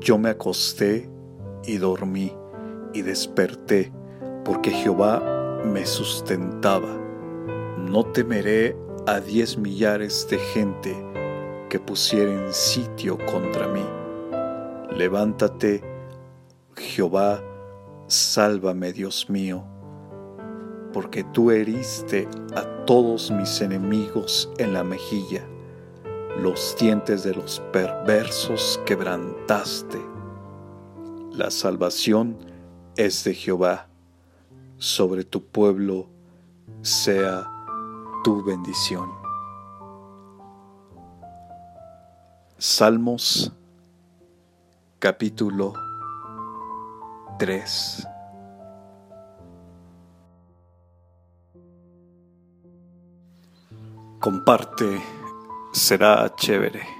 Yo me acosté y dormí y desperté, porque Jehová me sustentaba. No temeré a diez millares de gente que pusieren sitio contra mí. Levántate, Jehová, sálvame, Dios mío, porque tú heriste a todos mis enemigos en la mejilla los dientes de los perversos quebrantaste. La salvación es de Jehová, sobre tu pueblo sea tu bendición. Salmos capítulo 3 Comparte será chévere.